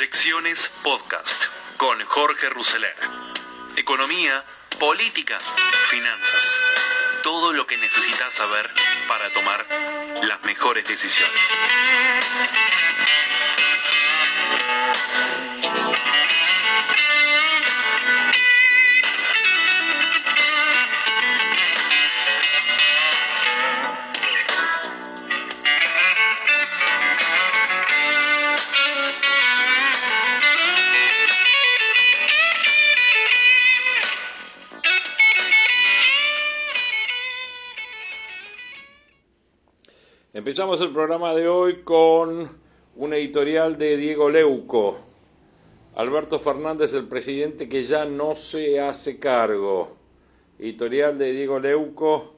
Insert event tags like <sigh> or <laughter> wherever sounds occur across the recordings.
Proyecciones Podcast con Jorge Rousseler. Economía, política, finanzas. Todo lo que necesitas saber para tomar las mejores decisiones. Empezamos el programa de hoy con un editorial de Diego Leuco. Alberto Fernández, el presidente que ya no se hace cargo. Editorial de Diego Leuco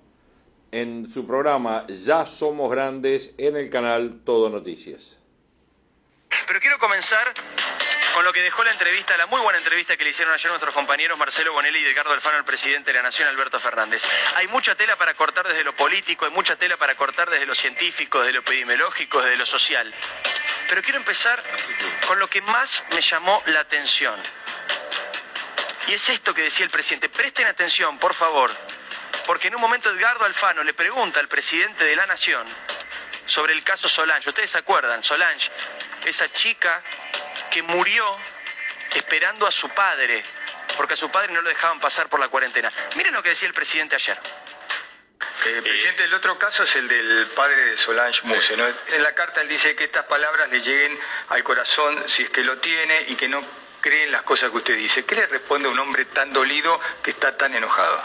en su programa Ya Somos Grandes en el canal Todo Noticias. Pero quiero comenzar con lo que dejó la entrevista, la muy buena entrevista que le hicieron ayer nuestros compañeros Marcelo Bonelli y Edgardo Alfano al presidente de la Nación, Alberto Fernández. Hay mucha tela para cortar desde lo político, hay mucha tela para cortar desde lo científico, desde lo epidemiológico, desde lo social. Pero quiero empezar con lo que más me llamó la atención. Y es esto que decía el presidente. Presten atención, por favor, porque en un momento Edgardo Alfano le pregunta al presidente de la Nación sobre el caso Solange. Ustedes se acuerdan, Solange, esa chica que murió esperando a su padre, porque a su padre no lo dejaban pasar por la cuarentena. Miren lo que decía el presidente ayer. Eh, presidente, el otro caso es el del padre de Solange Muse. ¿no? En la carta él dice que estas palabras le lleguen al corazón si es que lo tiene y que no cree en las cosas que usted dice. ¿Qué le responde a un hombre tan dolido que está tan enojado?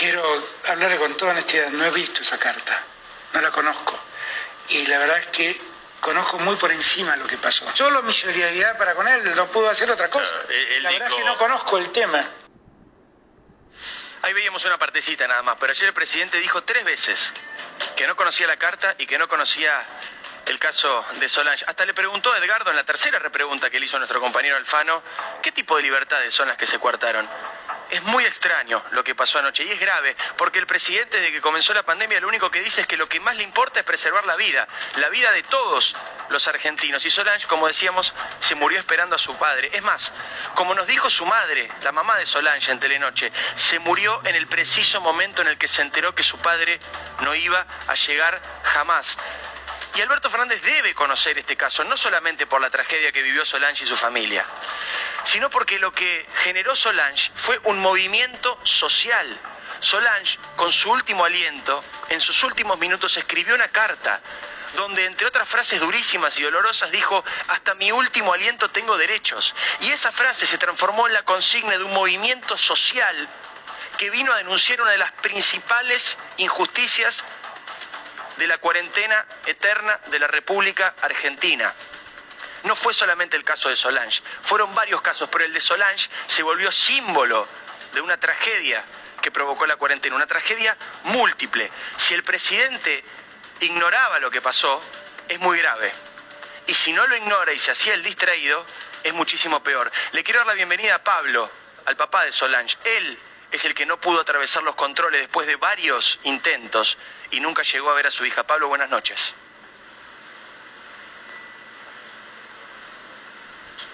Quiero hablarle con toda honestidad. No he visto esa carta, no la conozco. Y la verdad es que conozco muy por encima lo que pasó. Solo mi solidaridad para con él, no puedo hacer otra cosa. la verdad es que no conozco el tema. Ahí veíamos una partecita nada más, pero ayer el presidente dijo tres veces que no conocía la carta y que no conocía el caso de Solange. Hasta le preguntó a Edgardo en la tercera repregunta que le hizo nuestro compañero Alfano, ¿qué tipo de libertades son las que se coartaron? Es muy extraño lo que pasó anoche y es grave porque el presidente desde que comenzó la pandemia lo único que dice es que lo que más le importa es preservar la vida, la vida de todos los argentinos. Y Solange, como decíamos, se murió esperando a su padre. Es más, como nos dijo su madre, la mamá de Solange en Telenoche, se murió en el preciso momento en el que se enteró que su padre no iba a llegar jamás. Y Alberto Fernández debe conocer este caso, no solamente por la tragedia que vivió Solange y su familia, sino porque lo que generó Solange fue un movimiento social. Solange, con su último aliento, en sus últimos minutos escribió una carta donde entre otras frases durísimas y dolorosas dijo, hasta mi último aliento tengo derechos. Y esa frase se transformó en la consigna de un movimiento social que vino a denunciar una de las principales injusticias de la cuarentena eterna de la República Argentina. No fue solamente el caso de Solange, fueron varios casos, pero el de Solange se volvió símbolo de una tragedia que provocó la cuarentena, una tragedia múltiple. Si el presidente ignoraba lo que pasó, es muy grave. Y si no lo ignora y se hacía el distraído, es muchísimo peor. Le quiero dar la bienvenida a Pablo, al papá de Solange. Él es el que no pudo atravesar los controles después de varios intentos y nunca llegó a ver a su hija. Pablo, buenas noches.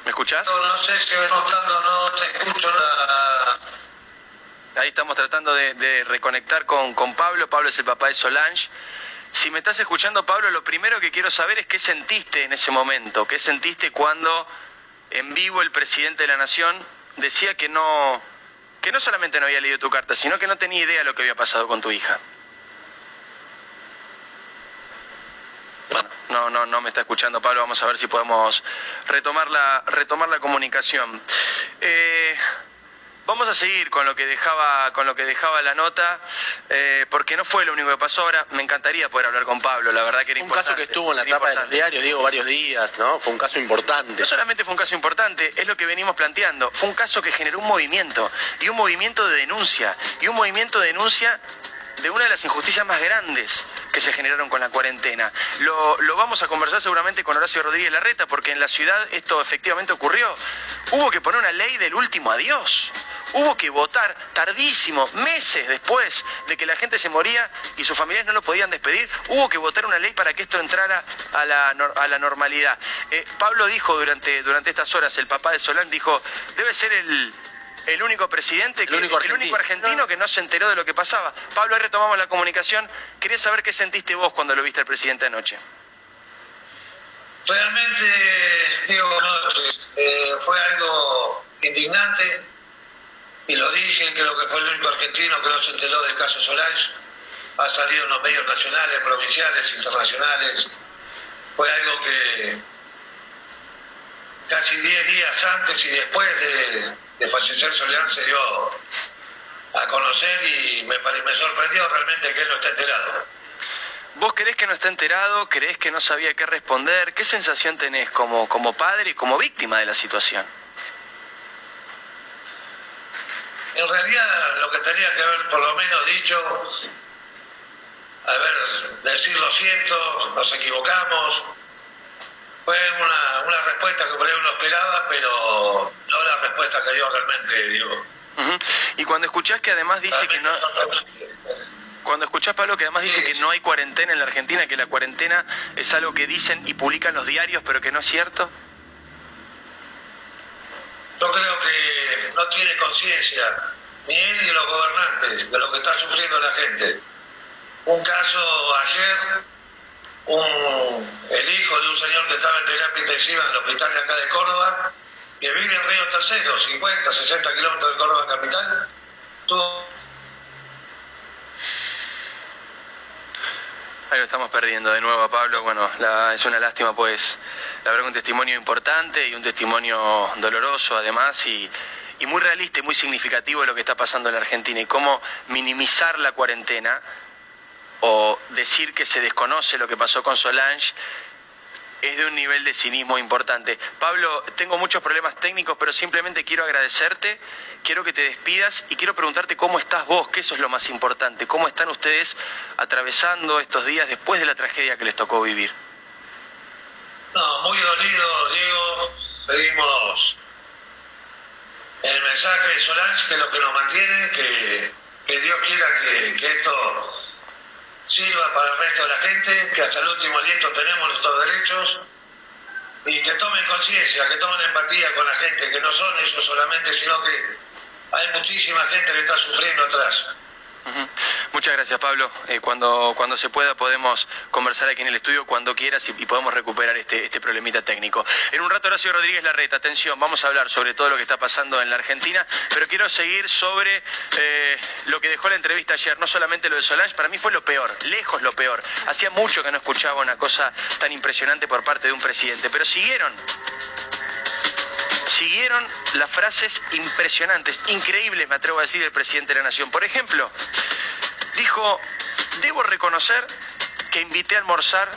¿Me escuchás? No, sé si no te escucho. Ahí estamos tratando de, reconectar con, con Pablo. Pablo es el papá de Solange. Si me estás escuchando, Pablo, lo primero que quiero saber es qué sentiste en ese momento, qué sentiste cuando en vivo el presidente de la Nación decía que no, que no solamente no había leído tu carta, sino que no tenía idea de lo que había pasado con tu hija. No, no, no me está escuchando Pablo, vamos a ver si podemos retomar la, retomar la comunicación. Eh, vamos a seguir con lo que dejaba, con lo que dejaba la nota, eh, porque no fue lo único que pasó ahora. Me encantaría poder hablar con Pablo, la verdad que era un importante. caso que estuvo en la tapa de los diarios, digo, varios días, ¿no? Fue un caso importante. No solamente fue un caso importante, es lo que venimos planteando. Fue un caso que generó un movimiento, y un movimiento de denuncia, y un movimiento de denuncia de una de las injusticias más grandes que se generaron con la cuarentena. Lo, lo vamos a conversar seguramente con Horacio Rodríguez Larreta, porque en la ciudad esto efectivamente ocurrió. Hubo que poner una ley del último adiós. Hubo que votar tardísimo, meses después de que la gente se moría y sus familiares no lo podían despedir, hubo que votar una ley para que esto entrara a la, a la normalidad. Eh, Pablo dijo durante, durante estas horas, el papá de Solán dijo, debe ser el, el único presidente, el, único argentino. el único argentino que no se enteró de lo que pasaba. Pablo, ahí retomamos la comunicación. Quería saber qué sentiste vos cuando lo viste al presidente anoche. Realmente, digo, eh, fue algo indignante y lo dije, creo que fue el único argentino que no se enteró del caso Solange. Ha salido en los medios nacionales, provinciales, internacionales. Fue algo que casi 10 días antes y después de, de fallecer Soledad se dio a conocer y me, me sorprendió realmente que él no esté enterado. ¿Vos crees que no está enterado? ¿Crees que no sabía qué responder? ¿Qué sensación tenés como, como padre y como víctima de la situación? En realidad lo que tenía que haber por lo menos dicho, a ver, decir lo siento, nos equivocamos, fue una, una respuesta que por ahí uno esperaba, pero no la respuesta que dio realmente Diego. Y cuando escuchás que además dice que no... Cuando escuchás, Pablo, que además dice que no hay cuarentena en la Argentina, que la cuarentena es algo que dicen y publican los diarios, pero que no es cierto. Yo creo que no tiene conciencia, ni él ni los gobernantes, de lo que está sufriendo la gente. Un caso ayer el hijo de un señor que estaba en terapia intensiva en el hospital de acá de Córdoba, que vive en Río Tercero, 50, 60 kilómetros de Córdoba capital, Ahí lo estamos perdiendo de nuevo a Pablo. Bueno, es una lástima, pues, la verdad, un testimonio importante y un testimonio doloroso, además, y, y muy realista y muy significativo lo que está pasando en la Argentina y cómo minimizar la cuarentena o decir que se desconoce lo que pasó con Solange es de un nivel de cinismo importante. Pablo, tengo muchos problemas técnicos, pero simplemente quiero agradecerte, quiero que te despidas y quiero preguntarte cómo estás vos, que eso es lo más importante, cómo están ustedes atravesando estos días después de la tragedia que les tocó vivir. No, muy dolido, Diego, pedimos el mensaje de Solange, que lo que nos mantiene, que, Dios quiera que, que esto sirva para el resto de la gente, que hasta el último aliento tenemos nuestros derechos y que tomen conciencia, que tomen empatía con la gente, que no son ellos solamente, sino que hay muchísima gente que está sufriendo atrás. Muchas gracias, Pablo. Eh, cuando, cuando se pueda podemos conversar aquí en el estudio cuando quieras y, podemos recuperar este, este problemita técnico. En un rato, Horacio Rodríguez Larreta, atención, vamos a hablar sobre todo lo que está pasando en la Argentina, pero quiero seguir sobre eh, lo que dejó la entrevista ayer, no solamente lo de Solange, para mí fue lo peor, lejos lo peor. Hacía mucho que no escuchaba una cosa tan impresionante por parte de un presidente, pero siguieron siguieron las frases impresionantes, increíbles, me atrevo a decir, del presidente de la Nación. Por ejemplo, dijo, debo reconocer que invité a almorzar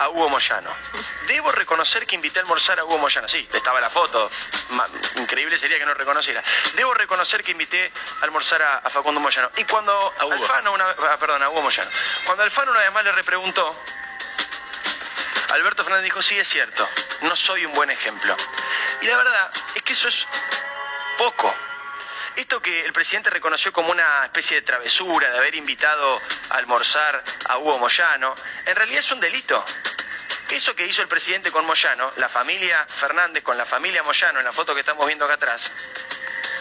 a Hugo Moyano. Debo reconocer que invité a almorzar a Hugo Moyano. Sí, estaba la foto. increíble sería que no reconociera. Debo reconocer que invité a almorzar a, Facundo Moyano. Y cuando Alfano, una, ah, perdón, a Hugo Moyano. Cuando Alfano una vez más le repreguntó, Alberto Fernández dijo, sí, es cierto, no soy un buen ejemplo. Y la verdad es que eso es poco. Esto que el presidente reconoció como una especie de travesura de haber invitado a almorzar a Hugo Moyano, en realidad es un delito. Eso que hizo el presidente con Moyano, la familia Fernández con la familia Moyano, en la foto que estamos viendo acá atrás,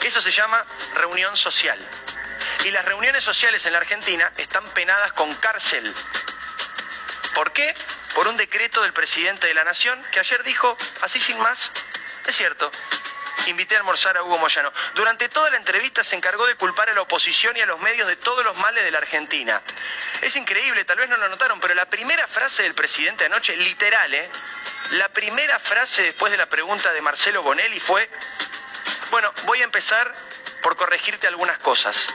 eso se llama reunión social. Y las reuniones sociales en la Argentina están penadas con cárcel. ¿Por qué? Por un decreto del presidente de la Nación que ayer dijo, así sin más, es cierto, invité a almorzar a Hugo Moyano. Durante toda la entrevista se encargó de culpar a la oposición y a los medios de todos los males de la Argentina. Es increíble, tal vez no lo notaron, pero la primera frase del presidente anoche, literal, ¿eh? La primera frase después de la pregunta de Marcelo Bonelli fue, bueno, voy a empezar por corregirte algunas cosas.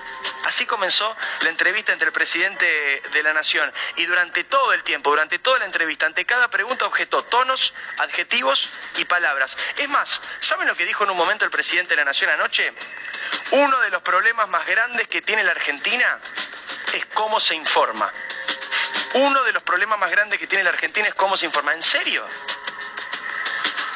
Así comenzó la entrevista entre el presidente de la Nación y durante todo el tiempo, durante toda la entrevista, ante cada pregunta objetó tonos, adjetivos y palabras. Es más, ¿saben lo que dijo en un momento el presidente de la Nación anoche? Uno de los problemas más grandes que tiene la Argentina es cómo se informa. Uno de los problemas más grandes que tiene la Argentina es cómo se informa. ¿En serio?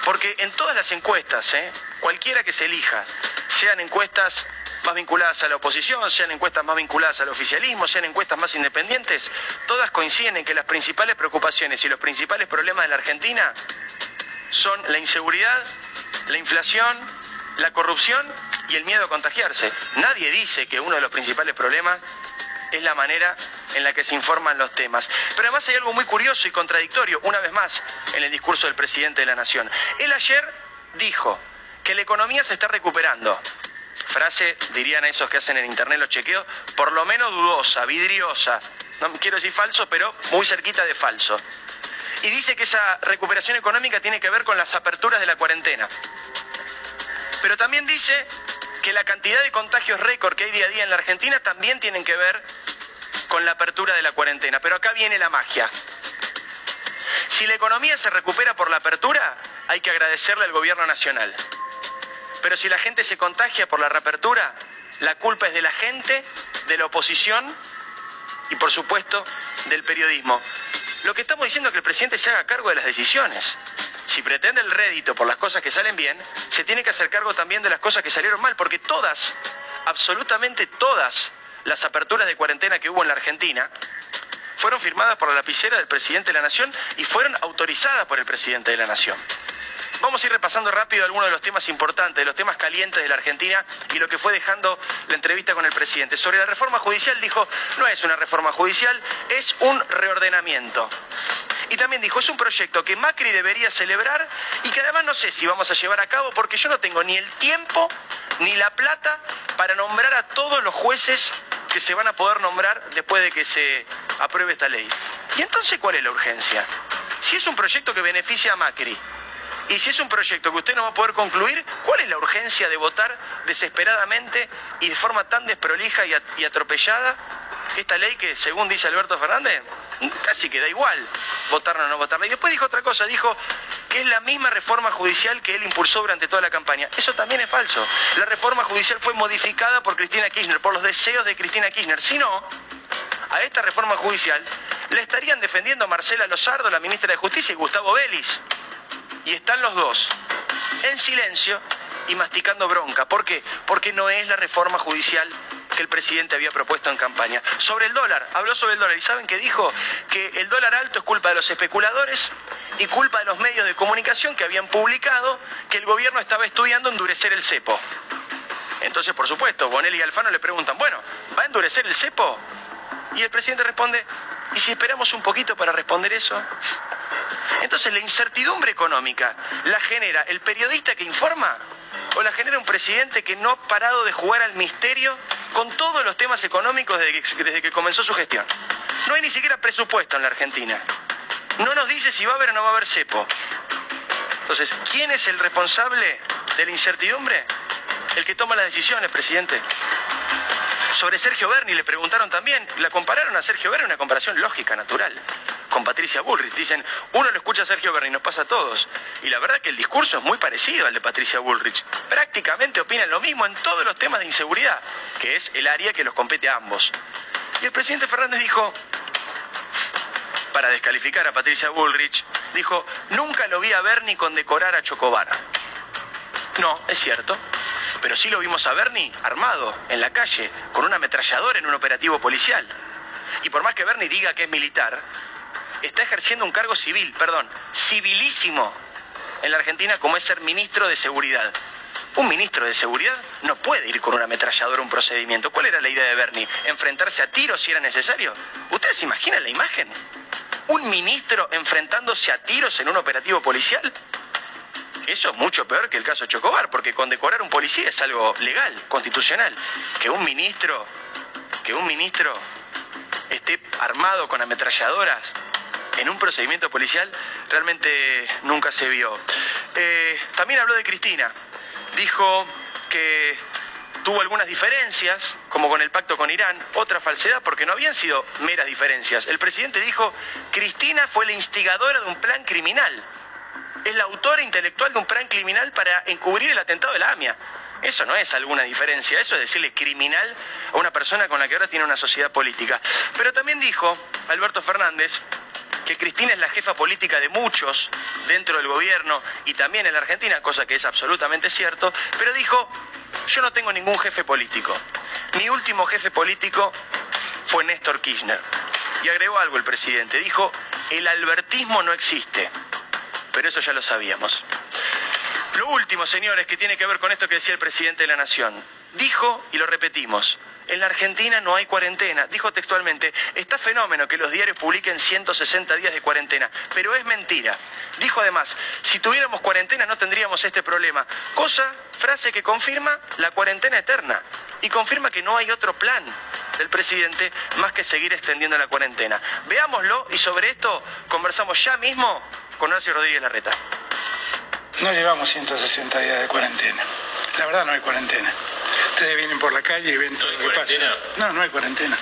Porque en todas las encuestas, ¿eh? cualquiera que se elija, sean encuestas más vinculadas a la oposición, sean encuestas más vinculadas al oficialismo, sean encuestas más independientes, todas coinciden en que las principales preocupaciones y los principales problemas de la Argentina son la inseguridad, la inflación, la corrupción y el miedo a contagiarse. Nadie dice que uno de los principales problemas es la manera en la que se informan los temas. Pero además hay algo muy curioso y contradictorio, una vez más, en el discurso del presidente de la Nación. Él ayer dijo que la economía se está recuperando. Frase, dirían a esos que hacen en Internet los chequeos, por lo menos dudosa, vidriosa. No quiero decir falso, pero muy cerquita de falso. Y dice que esa recuperación económica tiene que ver con las aperturas de la cuarentena. Pero también dice que la cantidad de contagios récord que hay día a día en la Argentina también tienen que ver con la apertura de la cuarentena. Pero acá viene la magia. Si la economía se recupera por la apertura, hay que agradecerle al gobierno nacional. Pero si la gente se contagia por la reapertura, la culpa es de la gente, de la oposición y, por supuesto, del periodismo. Lo que estamos diciendo es que el presidente se haga cargo de las decisiones. Si pretende el rédito por las cosas que salen bien, se tiene que hacer cargo también de las cosas que salieron mal, porque todas, absolutamente todas las aperturas de cuarentena que hubo en la Argentina, fueron firmadas por la lapicera del presidente de la Nación y fueron autorizadas por el presidente de la Nación. Vamos a ir repasando rápido algunos de los temas importantes, de los temas calientes de la Argentina y lo que fue dejando la entrevista con el presidente. Sobre la reforma judicial dijo, no es una reforma judicial, es un reordenamiento. Y también dijo, es un proyecto que Macri debería celebrar y que además no sé si vamos a llevar a cabo porque yo no tengo ni el tiempo ni la plata para nombrar a todos los jueces que se van a poder nombrar después de que se apruebe esta ley. ¿Y entonces cuál es la urgencia? Si es un proyecto que beneficia a Macri, y si es un proyecto que usted no va a poder concluir, ¿cuál es la urgencia de votar desesperadamente y de forma tan desprolija y atropellada esta ley que, según dice Alberto Fernández, casi que da igual votarla o no votarla. Y después dijo otra cosa, dijo que es la misma reforma judicial que él impulsó durante toda la campaña. Eso también es falso. La reforma judicial fue modificada por Cristina Kirchner, por los deseos de Cristina Kirchner. Si no, a esta reforma judicial le estarían defendiendo Marcela Lozardo, la ministra de Justicia, y Gustavo Vélez. Y están los dos en silencio y masticando bronca. ¿Por qué? Porque no es la reforma judicial que el presidente había propuesto en campaña. Sobre el dólar, habló sobre el dólar y ¿saben qué dijo? Que el dólar alto es culpa de los especuladores y culpa de los medios de comunicación que habían publicado que el gobierno estaba estudiando endurecer el cepo. Entonces, por supuesto, Bonelli y Alfano le preguntan, bueno, ¿va a endurecer el cepo? Y el presidente responde, ¿y si esperamos un poquito para responder eso? Entonces la incertidumbre económica la genera el periodista que informa o la genera un presidente que no ha parado de jugar al misterio con todos los temas económicos desde que, comenzó su gestión. No hay ni siquiera presupuesto en la Argentina. No nos dice si va a haber o no va a haber cepo. Entonces, ¿quién es el responsable de la incertidumbre? El que toma las decisiones, presidente. Sobre Sergio Berni le preguntaron también, la compararon a Sergio Berni, una comparación lógica, natural, con Patricia Bullrich. Dicen, uno lo escucha a Sergio Berni, nos pasa a todos. Y la verdad que el discurso es muy parecido al de Patricia Bullrich. Prácticamente opinan lo mismo en todos los temas de inseguridad, que es el área que los compete a ambos. Y el presidente Fernández dijo, para descalificar a Patricia Bullrich, dijo, nunca lo vi a Berni condecorar a Chocobar. No, es cierto pero sí lo vimos a Bernie armado en la calle, con un ametrallador en un operativo policial. Y por más que Bernie diga que es militar, está ejerciendo un cargo civil, perdón, civilísimo en la Argentina como es ser ministro de Seguridad. Un ministro de Seguridad no puede ir con un ametrallador a un procedimiento. ¿Cuál era la idea de Bernie? ¿Enfrentarse a tiros si era necesario? ¿Ustedes se imaginan la imagen? ¿Un ministro enfrentándose a tiros en un operativo policial? Eso es mucho peor que el caso Chocobar, porque condecorar a un policía es algo legal, constitucional. Que un ministro, que un ministro esté armado con ametralladoras en un procedimiento policial realmente nunca se vio. Eh, también habló de Cristina. Dijo que tuvo algunas diferencias, como con el pacto con Irán, otra falsedad, porque no habían sido meras diferencias. El presidente dijo, Cristina fue la instigadora de un plan criminal es la autora intelectual de un plan criminal para encubrir el atentado de la AMIA. Eso no es alguna diferencia, eso es decirle criminal a una persona con la que ahora tiene una sociedad política. Pero también dijo Alberto Fernández que Cristina es la jefa política de muchos dentro del gobierno y también en la Argentina, cosa que es absolutamente cierto, pero dijo, yo no tengo ningún jefe político. Mi último jefe político fue Néstor Kirchner. Y agregó algo el presidente, dijo, el albertismo no existe, pero eso ya lo sabíamos. Lo último, señores, que tiene que ver con esto que decía el presidente de la Nación. Dijo, y lo repetimos, en la Argentina no hay cuarentena. Dijo textualmente, está fenómeno que los diarios publiquen 160 días de cuarentena, pero es mentira. Dijo además, si tuviéramos cuarentena no tendríamos este problema. Cosa, frase que confirma la cuarentena eterna y confirma que no hay otro plan del presidente más que seguir extendiendo la cuarentena. Veámoslo y sobre esto conversamos ya mismo con Horacio Rodríguez Larreta. No llevamos 160 días de cuarentena. La verdad no hay cuarentena. Ustedes vienen por la calle y ven todo lo que pasa. No, no hay cuarentena.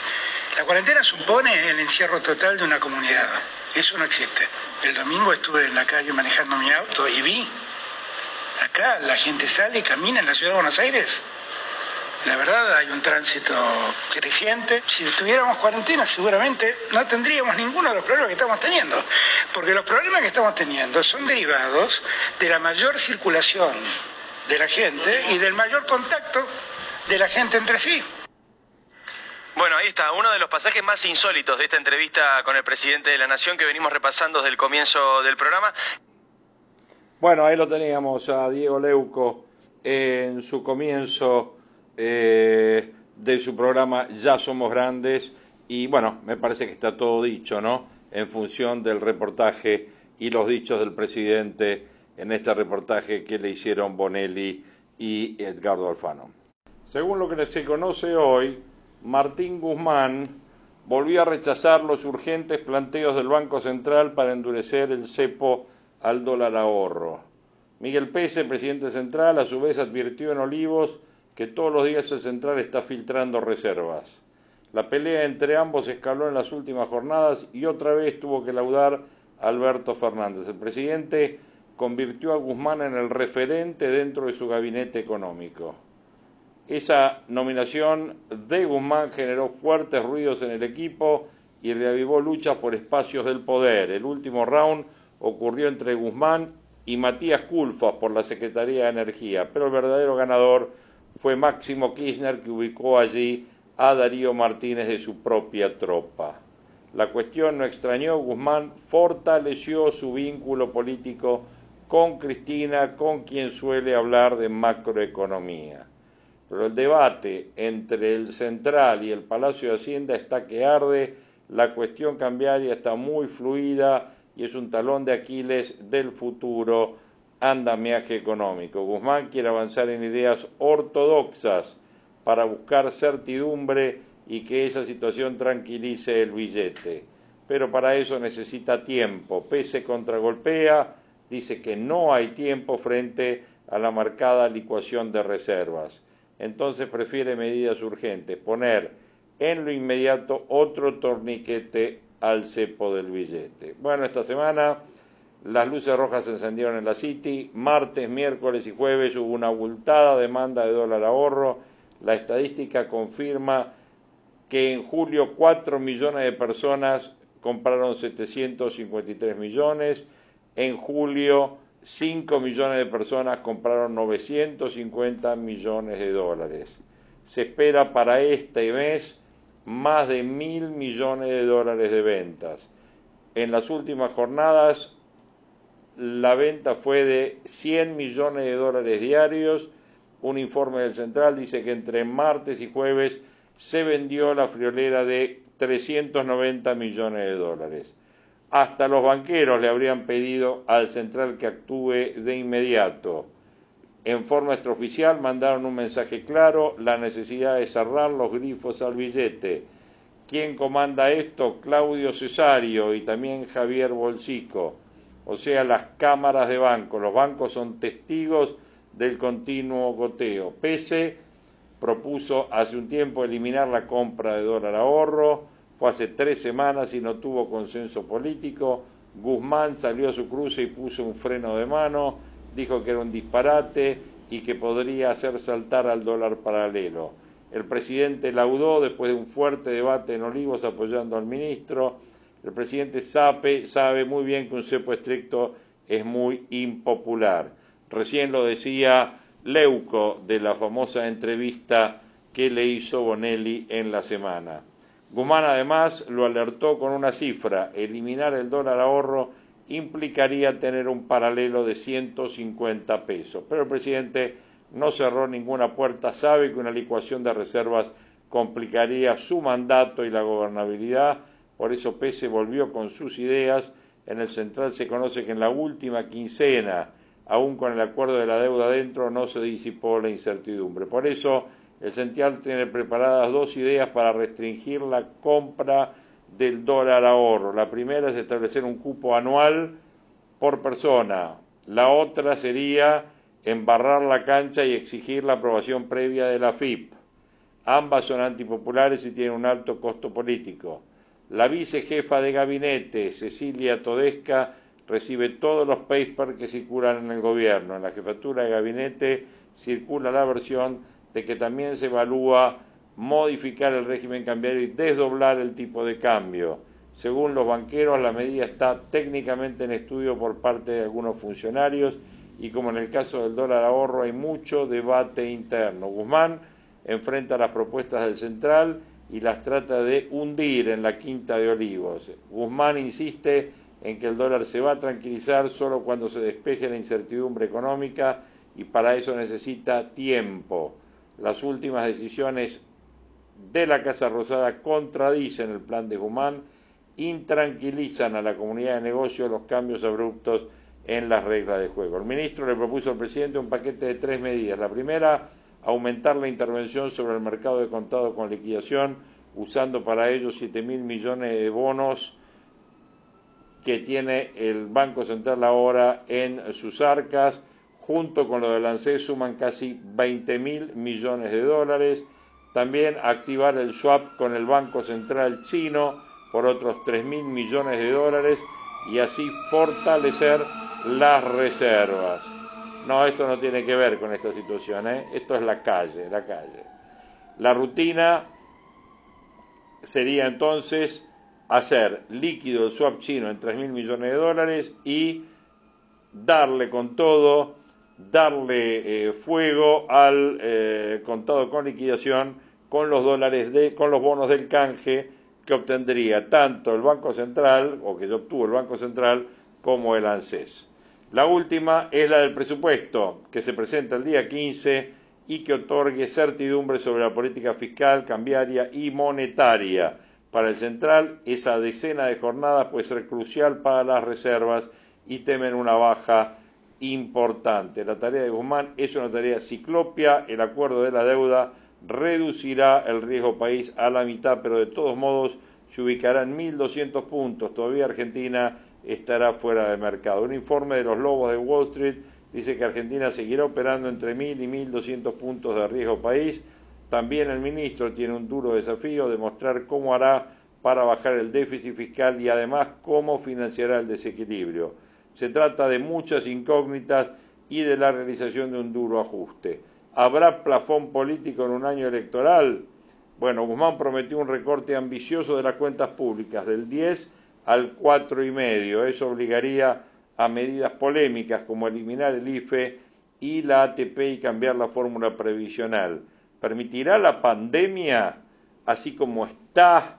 La cuarentena supone el encierro total de una comunidad. Eso no existe. El domingo estuve en la calle manejando mi auto y vi. Acá la gente sale y camina en la ciudad de Buenos Aires la verdad hay un tránsito creciente. Si tuviéramos cuarentena seguramente no tendríamos ninguno de los problemas que estamos teniendo, porque los problemas que estamos teniendo son derivados de la mayor circulación de la gente y del mayor contacto de la gente entre sí. Bueno, ahí está, uno de los pasajes más insólitos de esta entrevista con el presidente de la Nación que venimos repasando desde el comienzo del programa. Bueno, ahí lo teníamos a Diego Leuco en su comienzo eh, de su programa Ya Somos Grandes y bueno, me parece que está todo dicho, ¿no? En función del reportaje y los dichos del presidente en este reportaje que le hicieron Bonelli y Edgardo Alfano. Según lo que se conoce hoy, Martín Guzmán volvió a rechazar los urgentes planteos del Banco Central para endurecer el cepo al dólar ahorro. Miguel Pese, presidente central, a su vez advirtió en Olivos que todos los días el central está filtrando reservas. La pelea entre ambos escaló en las últimas jornadas y otra vez tuvo que laudar Alberto Fernández. El presidente convirtió a Guzmán en el referente dentro de su gabinete económico. Esa nominación de Guzmán generó fuertes ruidos en el equipo y reavivó luchas por espacios del poder. El último round ocurrió entre Guzmán y Matías Culfas por la Secretaría de Energía, pero el verdadero ganador fue Máximo Kirchner que ubicó allí a Darío Martínez de su propia tropa. La cuestión no extrañó, Guzmán fortaleció su vínculo político con Cristina, con quien suele hablar de macroeconomía. Pero el debate entre el Central y el Palacio de Hacienda está que arde, la cuestión cambiaria está muy fluida y es un talón de Aquiles del futuro andamiaje económico. Guzmán quiere avanzar en ideas ortodoxas para buscar certidumbre y que esa situación tranquilice el billete. Pero para eso necesita tiempo. Pese contragolpea, dice que no hay tiempo frente a la marcada licuación de reservas. Entonces prefiere medidas urgentes, poner en lo inmediato otro torniquete al cepo del billete. Bueno, esta semana las luces rojas se encendieron en la City. Martes, miércoles y jueves hubo una abultada demanda de dólar ahorro. La estadística confirma que en julio 4 millones de personas compraron 753 millones. En julio 5 millones de personas compraron 950 millones de dólares. Se espera para este mes más de mil millones de dólares de ventas. En las últimas jornadas la venta fue de 100 millones de dólares diarios. Un informe del Central dice que entre martes y jueves se vendió la friolera de 390 millones de dólares. Hasta los banqueros le habrían pedido al Central que actúe de inmediato. En forma extraoficial mandaron un mensaje claro, la necesidad de cerrar los grifos al billete. ¿Quién comanda esto? Claudio Cesario y también Javier Bolsico o sea, las cámaras de banco. Los bancos son testigos del continuo goteo. Pese propuso hace un tiempo eliminar la compra de dólar ahorro, fue hace tres semanas y no tuvo consenso político. Guzmán salió a su cruce y puso un freno de mano, dijo que era un disparate y que podría hacer saltar al dólar paralelo. El presidente laudó después de un fuerte debate en Olivos apoyando al ministro El presidente sabe, sabe muy bien que un cepo estricto es muy impopular. Recién lo decía Leuco de la famosa entrevista que le hizo Bonelli en la semana. Guzmán además lo alertó con una cifra, eliminar el dólar ahorro implicaría tener un paralelo de 150 pesos, pero el presidente no cerró ninguna puerta, sabe que una licuación de reservas complicaría su mandato y la gobernabilidad, por eso Pese volvió con sus ideas, en el central se conoce que en la última quincena, aún con el acuerdo de la deuda dentro, no se disipó la incertidumbre. Por eso el central tiene preparadas dos ideas para restringir la compra del dólar ahorro. La primera es establecer un cupo anual por persona. La otra sería embarrar la cancha y exigir la aprobación previa de la FIP. Ambas son antipopulares y tienen un alto costo político. La vicejefa de gabinete, Cecilia Todesca, recibe todos los papers que circulan en el gobierno. En la jefatura de gabinete circula la versión de que también se evalúa modificar el régimen cambiario y desdoblar el tipo de cambio. Según los banqueros, la medida está técnicamente en estudio por parte de algunos funcionarios y como en el caso del dólar ahorro hay mucho debate interno. Guzmán enfrenta las propuestas del central y las trata de hundir en la quinta de olivos. Guzmán insiste en que el dólar se va a tranquilizar solo cuando se despeje la incertidumbre económica y para eso necesita tiempo. Las últimas decisiones de la Casa Rosada contradicen el plan de Guzmán, intranquilizan a la comunidad de negocios los cambios abruptos en las reglas de juego. El ministro le propuso al presidente un paquete de tres medidas. La primera, aumentar la intervención sobre el mercado de contado con liquidación, usando para ello 7 mil millones de bonos que tiene el Banco Central ahora en sus arcas, junto con lo del ANSES suman casi 20 mil millones de dólares también activar el swap con el Banco Central chino por otros 3 mil millones de dólares y así fortalecer las reservas. No, esto no tiene que ver con esta situación, ¿eh? esto es la calle, la calle. La rutina sería entonces hacer líquido el swap chino en 3 mil millones de dólares y darle con todo, darle eh, fuego al eh, contado con liquidación con los dólares de, con los bonos del canje que obtendría tanto el Banco Central, o que obtuvo el Banco Central, como el ANSES. La última es la del presupuesto, que se presenta el día 15 y que otorgue certidumbre sobre la política fiscal, cambiaria y monetaria. Para el Central, esa decena de jornadas puede ser crucial para las reservas y temen una baja importante. La tarea de Guzmán es una tarea ciclopia, el acuerdo de la deuda reducirá el riesgo país a la mitad, pero de todos modos se ubicará en 1.200 puntos. Todavía Argentina estará fuera de mercado. Un informe de los lobos de Wall Street dice que Argentina seguirá operando entre 1.000 y 1.200 puntos de riesgo país. También el ministro tiene un duro desafío de mostrar cómo hará para bajar el déficit fiscal y además cómo financiará el desequilibrio. Se trata de muchas incógnitas y de la realización de un duro ajuste. ¿Habrá plafón político en un año electoral? Bueno, Guzmán prometió un recorte ambicioso de las cuentas públicas del 10 al 4,5. Eso obligaría a medidas polémicas como eliminar el IFE y la ATP y cambiar la fórmula previsional. ¿Permitirá la pandemia, así como está,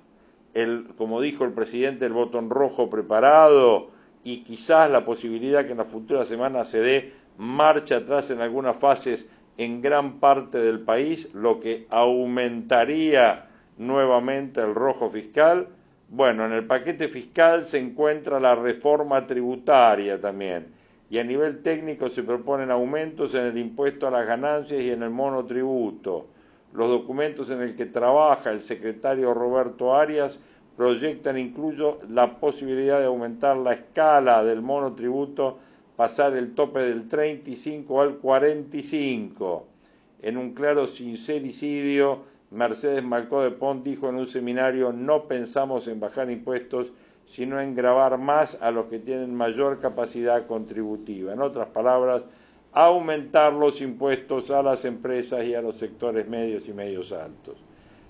el, como dijo el presidente, el botón rojo preparado y quizás la posibilidad que en las futuras semanas se dé marcha atrás en algunas fases en gran parte del país, lo que aumentaría nuevamente el rojo fiscal. Bueno, en el paquete fiscal se encuentra la reforma tributaria también y a nivel técnico se proponen aumentos en el impuesto a las ganancias y en el monotributo. Los documentos en el que trabaja el secretario Roberto Arias proyectan incluso la posibilidad de aumentar la escala del monotributo pasar el tope del 35 al 45. En un claro sincericidio, Mercedes Malcó de Pont dijo en un seminario, no pensamos en bajar impuestos, sino en grabar más a los que tienen mayor capacidad contributiva. En otras palabras, aumentar los impuestos a las empresas y a los sectores medios y medios altos.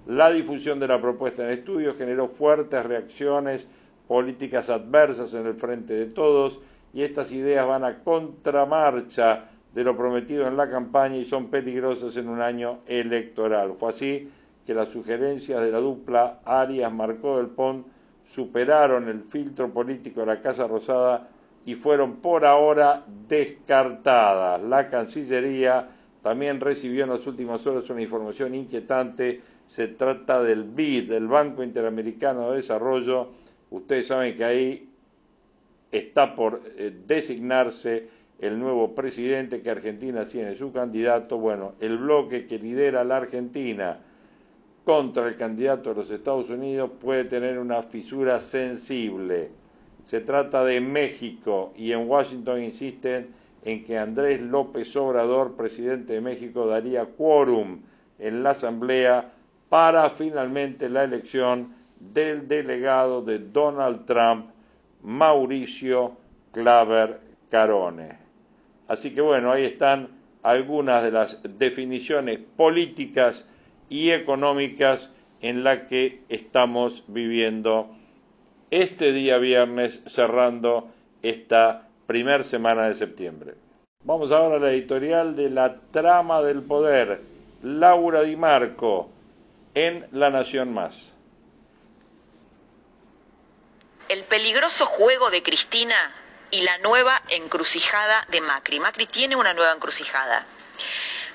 La difusión de la propuesta en estudio generó fuertes reacciones políticas adversas en el frente de todos y estas ideas van a contramarcha de lo prometido en la campaña y son peligrosas en un año electoral. Fue así que las sugerencias de la dupla Arias Marcó del Pont superaron el filtro político de la Casa Rosada y fueron por ahora descartadas. La Cancillería también recibió en las últimas horas una información inquietante. Se trata del BID, del Banco Interamericano de Desarrollo. Ustedes saben que ahí está por eh, designarse el nuevo presidente que Argentina tiene su candidato. Bueno, el bloque que lidera la Argentina contra el candidato de los Estados Unidos puede tener una fisura sensible. Se trata de México y en Washington insisten en que Andrés López Obrador, presidente de México, daría quórum en la Asamblea para finalmente la elección del delegado de Donald Trump, Mauricio Claver Carone. Así que bueno, ahí están algunas de las definiciones políticas y económicas en las que estamos viviendo este día viernes cerrando esta primera semana de septiembre. Vamos ahora a la editorial de La Trama del Poder, Laura Di Marco, en La Nación Más. El peligroso juego de Cristina y la nueva encrucijada de Macri. Macri tiene una nueva encrucijada.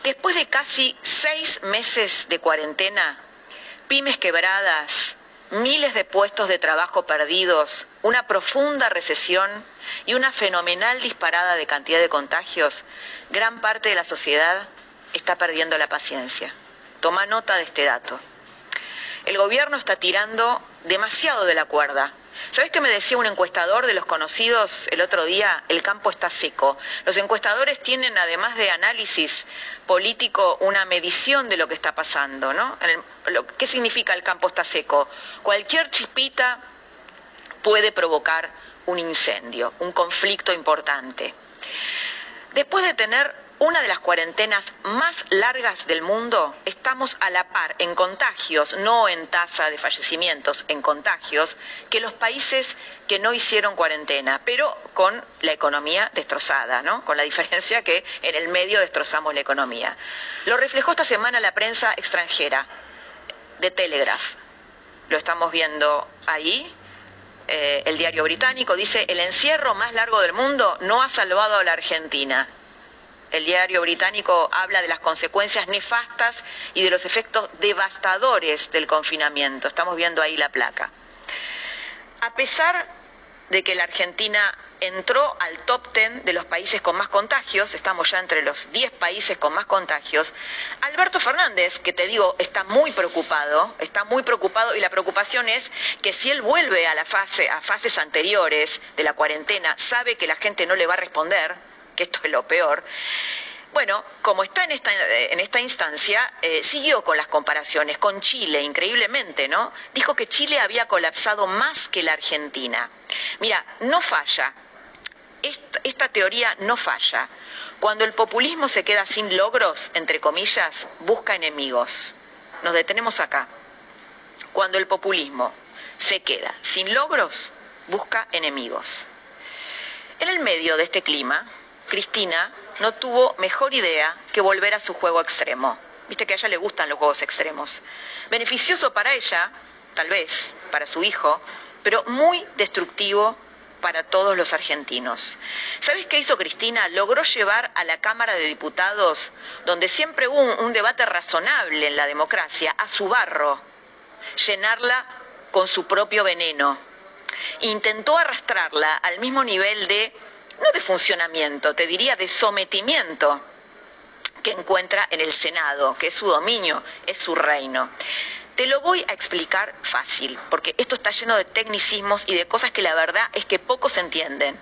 Después de casi seis meses de cuarentena, pymes quebradas, miles de puestos de trabajo perdidos, una profunda recesión y una fenomenal disparada de cantidad de contagios, gran parte de la sociedad está perdiendo la paciencia. Toma nota de este dato. El gobierno está tirando demasiado de la cuerda ¿Sabes qué me decía un encuestador de los conocidos el otro día? El campo está seco. Los encuestadores tienen, además de análisis político, una medición de lo que está pasando, ¿no? ¿Qué significa el campo está seco? Cualquier chispita puede provocar un incendio, un conflicto importante. Después de tener una de las cuarentenas más largas del mundo, estamos a la par en contagios, no en tasa de fallecimientos, en contagios, que los países que no hicieron cuarentena, pero con la economía destrozada, ¿no? Con la diferencia que en el medio destrozamos la economía. Lo reflejó esta semana la prensa extranjera de Telegraph. Lo estamos viendo ahí. Eh, el diario británico dice, el encierro más largo del mundo no ha salvado a la Argentina el diario británico habla de las consecuencias nefastas y de los efectos devastadores del confinamiento. Estamos viendo ahí la placa. A pesar de que la Argentina entró al top 10 de los países con más contagios, estamos ya entre los 10 países con más contagios, Alberto Fernández, que te digo, está muy preocupado, está muy preocupado y la preocupación es que si él vuelve a la fase a fases anteriores de la cuarentena, sabe que la gente no le va a responder, que esto es lo peor, bueno, como está en esta, instancia, eh, siguió con las comparaciones con Chile, increíblemente, ¿no? Dijo que Chile había colapsado más que la Argentina. Mira, no falla. Esta teoría no falla. Cuando el populismo se queda sin logros, entre comillas, busca enemigos. Nos detenemos acá. Cuando el populismo se queda sin logros, busca enemigos. En el medio de este clima, Cristina no tuvo mejor idea que volver a su juego extremo. Viste que a ella le gustan los juegos extremos. Beneficioso para ella, tal vez, para su hijo, pero muy destructivo para todos los argentinos. ¿Sabes qué hizo Cristina? Logró llevar a la Cámara de Diputados, donde siempre hubo un, un debate razonable en la democracia, a su barro, llenarla con su propio veneno. Intentó arrastrarla al mismo nivel de no de funcionamiento, te diría de sometimiento que encuentra en el Senado, que es su dominio, es su reino. Te lo voy a explicar fácil, porque esto está lleno de tecnicismos y de cosas que la verdad es que pocos entienden.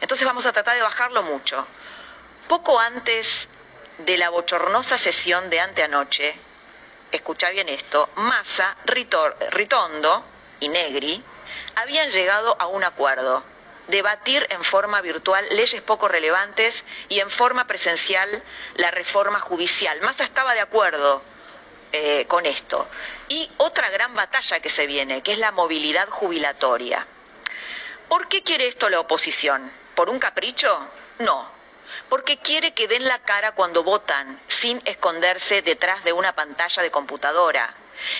Entonces vamos a tratar de bajarlo mucho. Poco antes de la bochornosa sesión de anteanoche, escucha bien esto, Massa, Ritondo y Negri habían llegado a un acuerdo debatir en forma virtual leyes poco relevantes y en forma presencial la reforma judicial. Massa estaba de acuerdo eh, con esto. Y otra gran batalla que se viene, que es la movilidad jubilatoria. ¿Por qué quiere esto la oposición? ¿Por un capricho? No, porque quiere que den la cara cuando votan, sin esconderse detrás de una pantalla de computadora.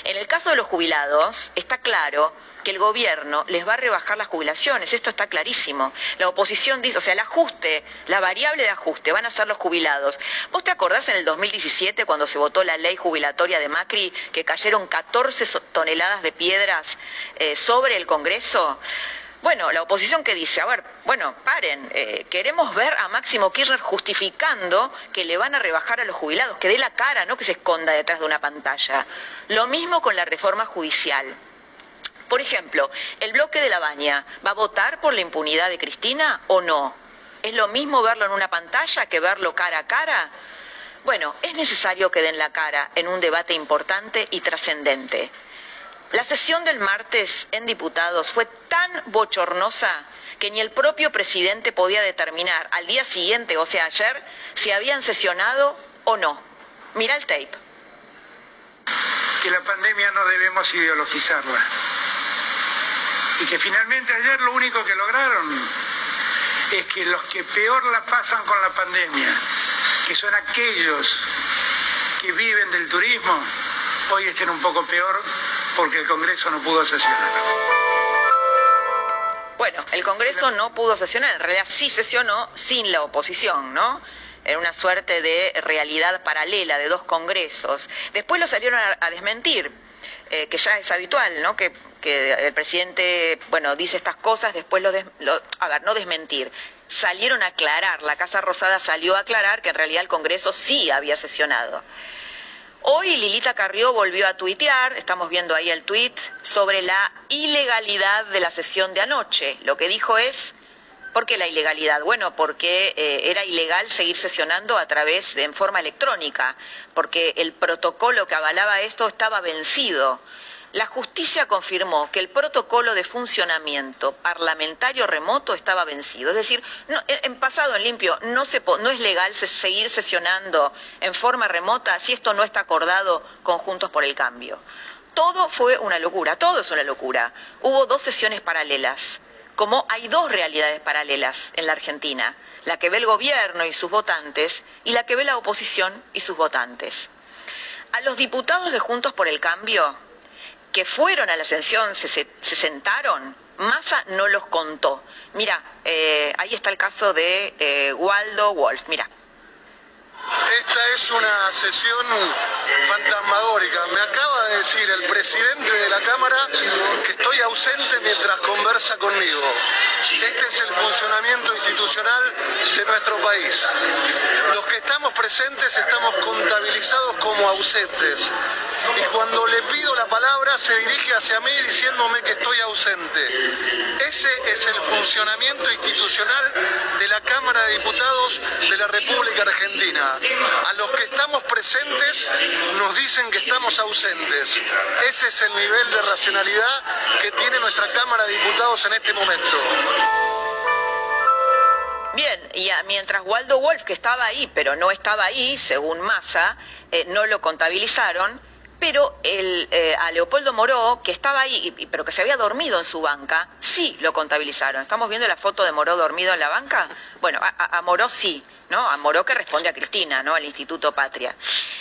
En el caso de los jubilados, está claro que el gobierno les va a rebajar las jubilaciones, esto está clarísimo. La oposición dice, o sea, el ajuste, la variable de ajuste van a ser los jubilados. ¿Vos te acordás en el 2017 cuando se votó la ley jubilatoria de Macri que cayeron 14 toneladas de piedras eh, sobre el Congreso? Bueno, la oposición que dice, a ver, bueno, paren, eh, queremos ver a Máximo Kirchner justificando que le van a rebajar a los jubilados, que dé la cara, no que se esconda detrás de una pantalla. Lo mismo con la reforma judicial. Por ejemplo, el bloque de la baña, ¿va a votar por la impunidad de Cristina o no? ¿Es lo mismo verlo en una pantalla que verlo cara a cara? Bueno, es necesario que den la cara en un debate importante y trascendente. La sesión del martes en diputados fue tan bochornosa que ni el propio presidente podía determinar al día siguiente, o sea, ayer, si habían sesionado o no. Mira el tape. Que la pandemia no debemos ideologizarla. Y que finalmente ayer lo único que lograron es que los que peor la pasan con la pandemia, que son aquellos que viven del turismo, hoy estén un poco peor porque el Congreso no pudo sesionar. Bueno, el Congreso no pudo sesionar, en realidad sí sesionó sin la oposición, ¿no? En una suerte de realidad paralela de dos congresos. Después lo salieron a, desmentir, eh, que ya es habitual, ¿no? Que, el presidente, bueno, dice estas cosas, después lo, lo, a ver, no desmentir. Salieron a aclarar, la Casa Rosada salió a aclarar que en realidad el Congreso sí había sesionado. Hoy Lilita Carrió volvió a tuitear, estamos viendo ahí el tuit, sobre la ilegalidad de la sesión de anoche. Lo que dijo es, ¿por qué la ilegalidad? Bueno, porque eh, era ilegal seguir sesionando a través de en forma electrónica, porque el protocolo que avalaba esto estaba vencido. La justicia confirmó que el protocolo de funcionamiento parlamentario remoto estaba vencido. Es decir, en pasado, en limpio, no, no es legal seguir sesionando en forma remota si esto no está acordado con Juntos por el Cambio. Todo fue una locura, todo es una locura. Hubo dos sesiones paralelas, como hay dos realidades paralelas en la Argentina, la que ve el gobierno y sus votantes y la que ve la oposición y sus votantes. A los diputados de Juntos por el Cambio que fueron a la ascensión se, sentaron, Massa no los contó. Mira, eh, ahí está el caso de eh, Waldo Wolf, mira. Esta es una sesión fantasmagórica. Me acaba de decir el presidente de la Cámara que estoy ausente mientras conversa conmigo. Este es el funcionamiento institucional de nuestro país. Los que estamos presentes estamos contabilizados como ausentes. Y cuando le pido la palabra se dirige hacia mí diciéndome que estoy ausente. Ese es el funcionamiento institucional de la Cámara de Diputados de la República Argentina. A los que estamos presentes nos dicen que estamos ausentes. Ese es el nivel de racionalidad que tiene nuestra Cámara de Diputados en este momento. Bien, y mientras Waldo Wolf, que estaba ahí, pero no estaba ahí, según Massa, eh, no lo contabilizaron, pero el, eh, a Leopoldo Moró, que estaba ahí, pero que se había dormido en su banca, sí lo contabilizaron. ¿Estamos viendo la foto de Moró dormido en la banca? Bueno, a, a Moró sí. ¿No? A Moró que responde a Cristina, ¿no? Al Instituto Patria.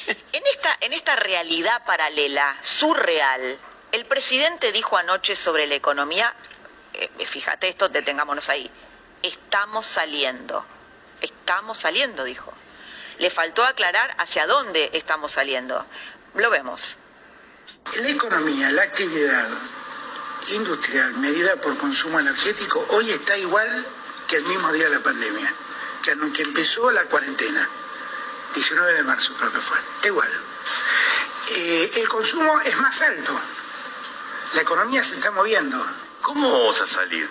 En esta, en esta realidad paralela, surreal, el presidente dijo anoche sobre la economía, eh, fíjate esto, detengámonos ahí, estamos saliendo, estamos saliendo, dijo. Le faltó aclarar hacia dónde estamos saliendo. Lo vemos. La economía, la actividad industrial medida por consumo energético hoy está igual que el mismo día de la pandemia que empezó la cuarentena, 19 de marzo creo que fue, igual. Eh, el consumo es más alto, la economía se está moviendo. ¿Cómo vamos a salir?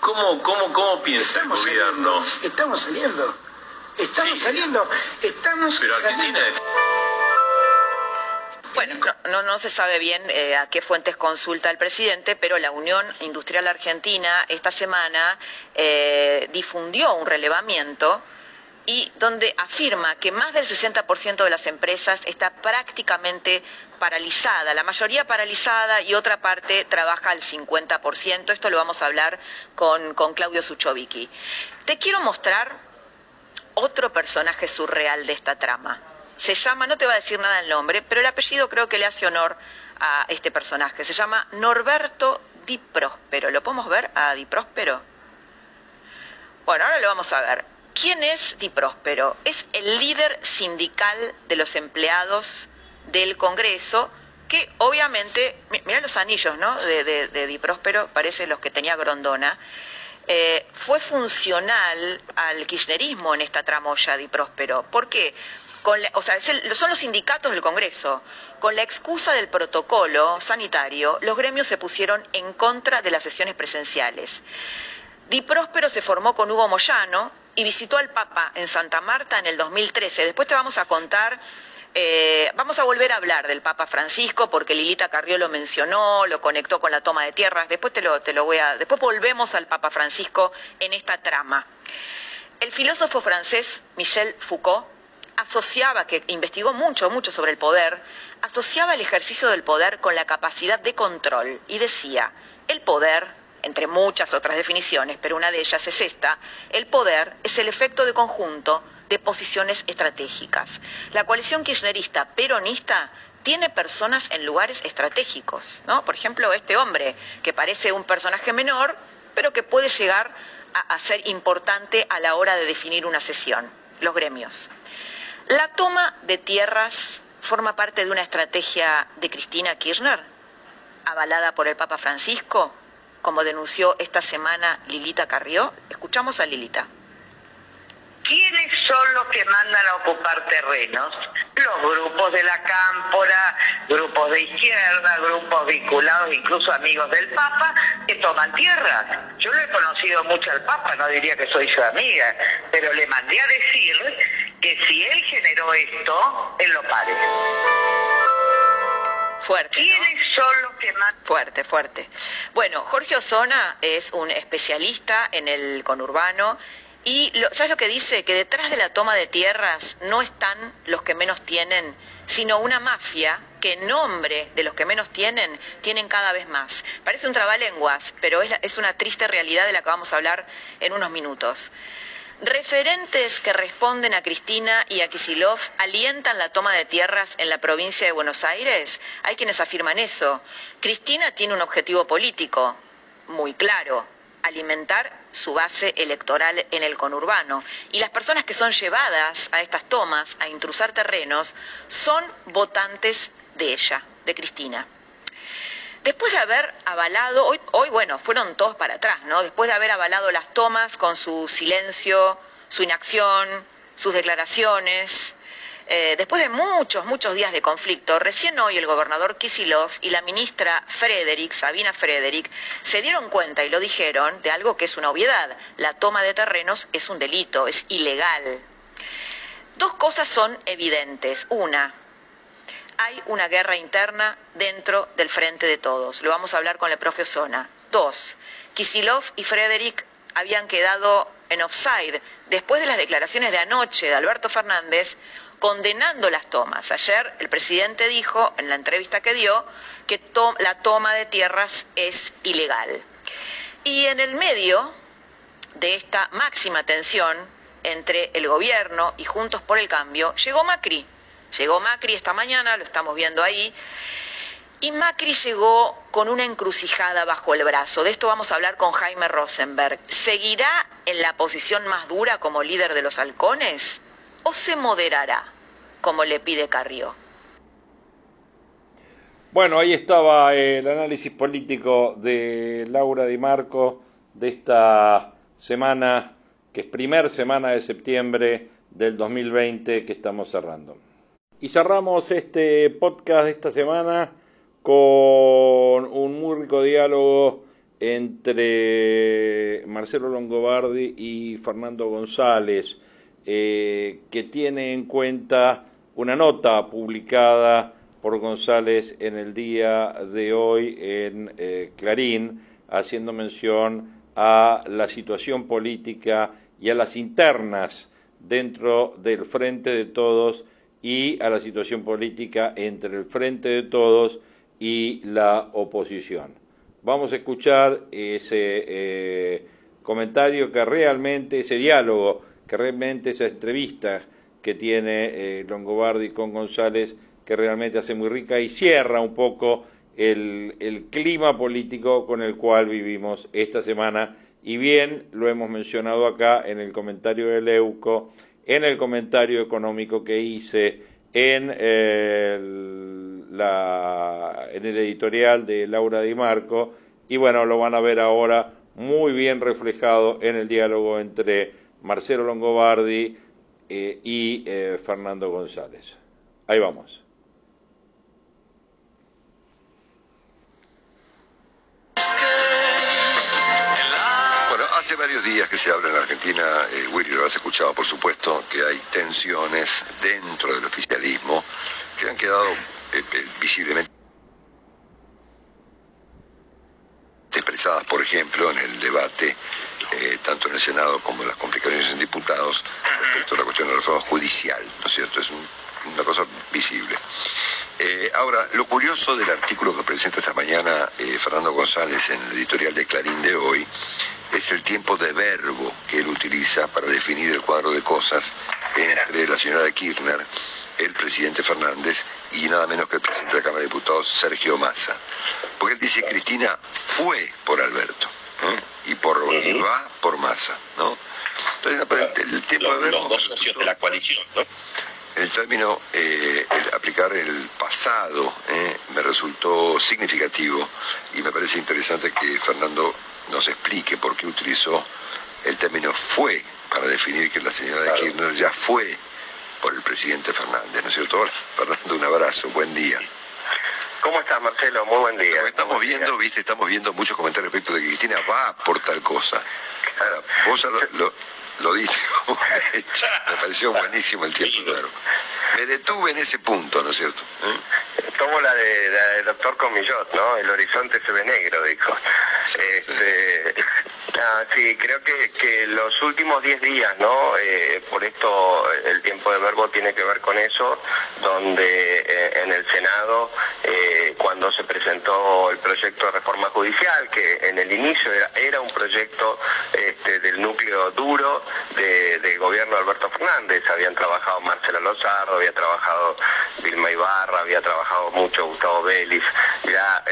¿Cómo, cómo, cómo piensa el gobierno? estamos saliendo, estamos saliendo, estamos Pero saliendo. Bueno, no, no, se sabe bien eh, a qué fuentes consulta el presidente, pero la Unión Industrial Argentina esta semana eh, difundió un relevamiento y donde afirma que más del 60% de las empresas está prácticamente paralizada, la mayoría paralizada y otra parte trabaja al 50%. Esto lo vamos a hablar con, con Claudio Suchovicki. Te quiero mostrar otro personaje surreal de esta trama. Se llama, no te va a decir nada el nombre, pero el apellido creo que le hace honor a este personaje. Se llama Norberto Di Próspero. ¿Lo podemos ver a Di Próspero? Bueno, ahora lo vamos a ver. ¿Quién es Di Próspero? Es el líder sindical de los empleados del Congreso, que obviamente, mira los anillos, ¿no? De, Di Próspero, parece los que tenía Grondona. Eh, fue funcional al kirchnerismo en esta tramoya Di Próspero. ¿Por qué? O sea, son los sindicatos del Congreso. Con la excusa del protocolo sanitario, los gremios se pusieron en contra de las sesiones presenciales. Di Próspero se formó con Hugo Moyano, y visitó al Papa en Santa Marta en el 2013. Después te vamos a contar, eh, vamos a volver a hablar del Papa Francisco porque Lilita Carrió lo mencionó, lo conectó con la toma de tierras. Después te lo, te lo voy a, después volvemos al Papa Francisco en esta trama. El filósofo francés Michel Foucault asociaba, que investigó mucho, mucho sobre el poder, asociaba el ejercicio del poder con la capacidad de control y decía, el poder entre muchas otras definiciones, pero una de ellas es esta, el poder es el efecto de conjunto de posiciones estratégicas. La coalición kirchnerista peronista tiene personas en lugares estratégicos, ¿no? Por ejemplo, este hombre, que parece un personaje menor, pero que puede llegar a, ser importante a la hora de definir una sesión, los gremios. La toma de tierras forma parte de una estrategia de Cristina Kirchner, avalada por el Papa Francisco, como denunció esta semana Lilita Carrió. Escuchamos a Lilita. ¿Quiénes son los que mandan a ocupar terrenos? Los grupos de la cámpora, grupos de izquierda, grupos vinculados, incluso amigos del Papa, que toman tierras. Yo lo he conocido mucho al Papa, no diría que soy su amiga, pero le mandé a decir que si él generó esto, él lo pare. Fuerte. Fuerte, fuerte. Bueno, Jorge Osona es un especialista en el conurbano y ¿sabes lo que dice? Que detrás de la toma de tierras no están los que menos tienen, sino una mafia que en nombre de los que menos tienen, tienen cada vez más. Parece un trabalenguas, pero es, es una triste realidad de la que vamos a hablar en unos minutos. Referentes que responden a Cristina y a Kisilov alientan la toma de tierras en la provincia de Buenos Aires. Hay quienes afirman eso. Cristina tiene un objetivo político muy claro, alimentar su base electoral en el conurbano. Y las personas que son llevadas a estas tomas, a intrusar terrenos, son votantes de ella, de Cristina. Después de haber avalado, hoy, hoy bueno, fueron todos para atrás, ¿no? Después de haber avalado las tomas con su silencio, su inacción, sus declaraciones, eh, después de muchos, muchos días de conflicto, recién hoy el gobernador Kisilov y la ministra Frederick, Sabina Frederick, se dieron cuenta y lo dijeron de algo que es una obviedad. La toma de terrenos es un delito, es ilegal. Dos cosas son evidentes. Una, hay una guerra interna dentro del frente de todos. Lo vamos a hablar con el profe Zona. Dos, Kisilov y Frederick habían quedado en offside después de las declaraciones de anoche de Alberto Fernández condenando las tomas. Ayer el presidente dijo en la entrevista que dio que la toma de tierras es ilegal. Y en el medio de esta máxima tensión entre el gobierno y Juntos por el Cambio llegó Macri Llegó Macri esta mañana, lo estamos viendo ahí, y Macri llegó con una encrucijada bajo el brazo. De esto vamos a hablar con Jaime Rosenberg. ¿Seguirá en la posición más dura como líder de los halcones o se moderará como le pide Carrió? Bueno, ahí estaba el análisis político de Laura Di Marco de esta semana, que es primer semana de septiembre del 2020 que estamos cerrando. Y cerramos este podcast de esta semana con un muy rico diálogo entre Marcelo Longobardi y Fernando González, eh, que tiene en cuenta una nota publicada por González en el día de hoy en eh, Clarín, haciendo mención a la situación política y a las internas dentro del frente de todos y a la situación política entre el frente de todos y la oposición. Vamos a escuchar ese eh, comentario que realmente, ese diálogo, que realmente esa entrevista que tiene eh, Longobardi con González, que realmente hace muy rica y cierra un poco el, clima político con el cual vivimos esta semana. Y bien, lo hemos mencionado acá en el comentario de Leuco, en el comentario económico que hice, en la, en el editorial de Laura Di Marco, y bueno, lo van a ver ahora muy bien reflejado en el diálogo entre Marcelo Longobardi eh, y eh, Fernando González. Ahí vamos. Varios días que se habla en la Argentina, eh, Willy, lo has escuchado por supuesto, que hay tensiones dentro del oficialismo que han quedado eh, visiblemente expresadas, por ejemplo, en el debate, eh, tanto en el Senado como en las complicaciones en diputados, respecto a la cuestión de la reforma judicial, ¿no es cierto? Es una cosa visible. Eh, ahora, lo curioso del artículo que presenta esta mañana eh, Fernando González en el editorial de Clarín de hoy es el tiempo de verbo que él utiliza para definir el cuadro de cosas entre la señora Kirchner, el presidente Fernández y nada menos que el presidente de la Cámara de Diputados, Sergio Massa. Porque él dice Cristina fue por Alberto ¿eh? y, por, va por Massa, ¿no? Entonces, el, tiempo de verbo... Los dos socios de la coalición, ¿no? el término eh, el aplicar el pasado eh, me resultó significativo y me parece interesante que Fernando nos explique por qué utilizó el término fue para definir que la señora de Kirchner ya fue por el presidente Fernández, ¿no es cierto? <laughs> Fernando, un abrazo, buen día. ¿Cómo estás, Marcelo? Muy buen día. estamos viendo, viste, estamos viendo muchos comentarios respecto de que Cristina va por tal cosa. Ahora, vos lo, lo dije <laughs> <laughs> me pareció buenísimo el tiempo, claro. Me detuve en ese punto, ¿no es cierto? Tomo la de del doctor Comillot, ¿no? El horizonte se ve negro, dijo. este, ah, sí. creo que, que los últimos 10 días, ¿no? Eh, por esto el tiempo de verbo tiene que ver con eso, donde eh, en el Senado, eh, cuando se presentó el proyecto de reforma judicial, que en el inicio era, un proyecto este, del núcleo duro del gobierno de Alberto Fernández, habían trabajado Marcela Lozardo, había trabajado Vilma Ibarra, había trabajado mucho Gustavo Vélez, ya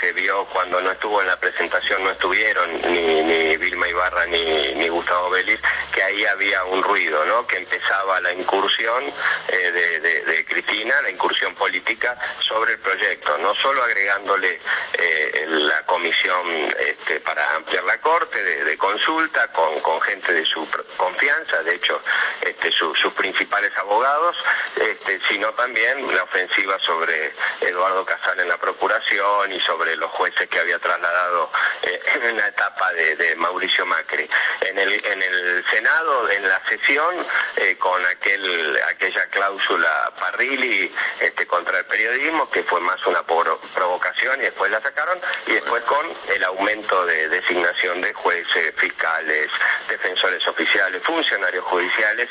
se, vio cuando no estuvo en la presentación, no estuvieron ni, Vilma Ibarra ni, ni Gustavo Vélez, que ahí había un ruido, ¿no? que empezaba la incursión de, de, Cristina, la incursión política sobre el proyecto, no solo agregándole eh, la comisión este, para ampliar la corte de, consulta con, con, gente de su confianza, de hecho este, sus principales abogados, este, sino también la ofensiva sobre Eduardo Casal en la procuración y sobre los jueces que había trasladado eh, <laughs> en la etapa de, Mauricio Macri. En el, en el Senado, en la sesión, eh, con aquel, aquella cláusula Parrilli este, contra el periodismo, que fue más una provocación y después la sacaron, y después con el aumento de designación de jueces, fiscales, defensores oficiales, funcionarios judiciales,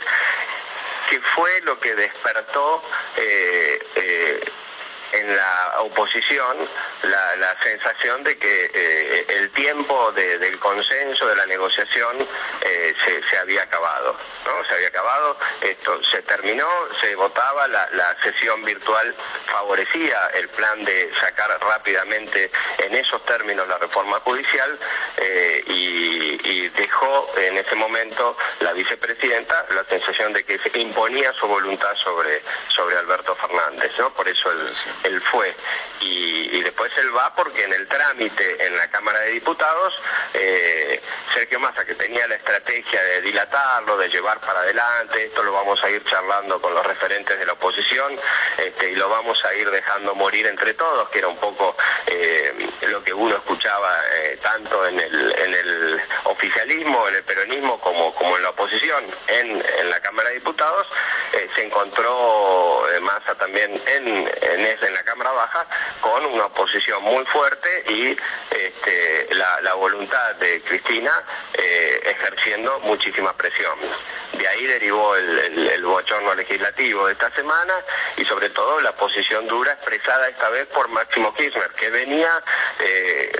que fue lo que despertó eh, eh, en la oposición la, sensación de que eh, el tiempo del consenso, de la negociación, eh, se, había acabado. ¿no? Se había acabado, esto se terminó, se votaba, la, sesión virtual favorecía el plan de sacar rápidamente en esos términos la reforma judicial eh, y, dejó en ese momento la vicepresidenta la sensación de que se imponía su voluntad sobre, sobre Alberto Fernández. ¿no? Por eso el, él fue. Y, después él va porque en el trámite en la Cámara de Diputados, eh, Sergio Massa, que tenía la estrategia de dilatarlo, de llevar para adelante, esto lo vamos a ir charlando con los referentes de la oposición este, y lo vamos a ir dejando morir entre todos, que era un poco eh, lo que uno escuchaba eh, tanto en el, en el oficialismo, en el peronismo, como, como en la oposición en, en la Cámara de Diputados, se encontró Massa también en, en, en la Cámara Baja con una oposición muy fuerte y este, la, voluntad de Cristina eh, ejerciendo muchísima presión. De ahí derivó el, bochorno legislativo de esta semana y sobre todo la posición dura expresada esta vez por Máximo Kirchner, que venía eh,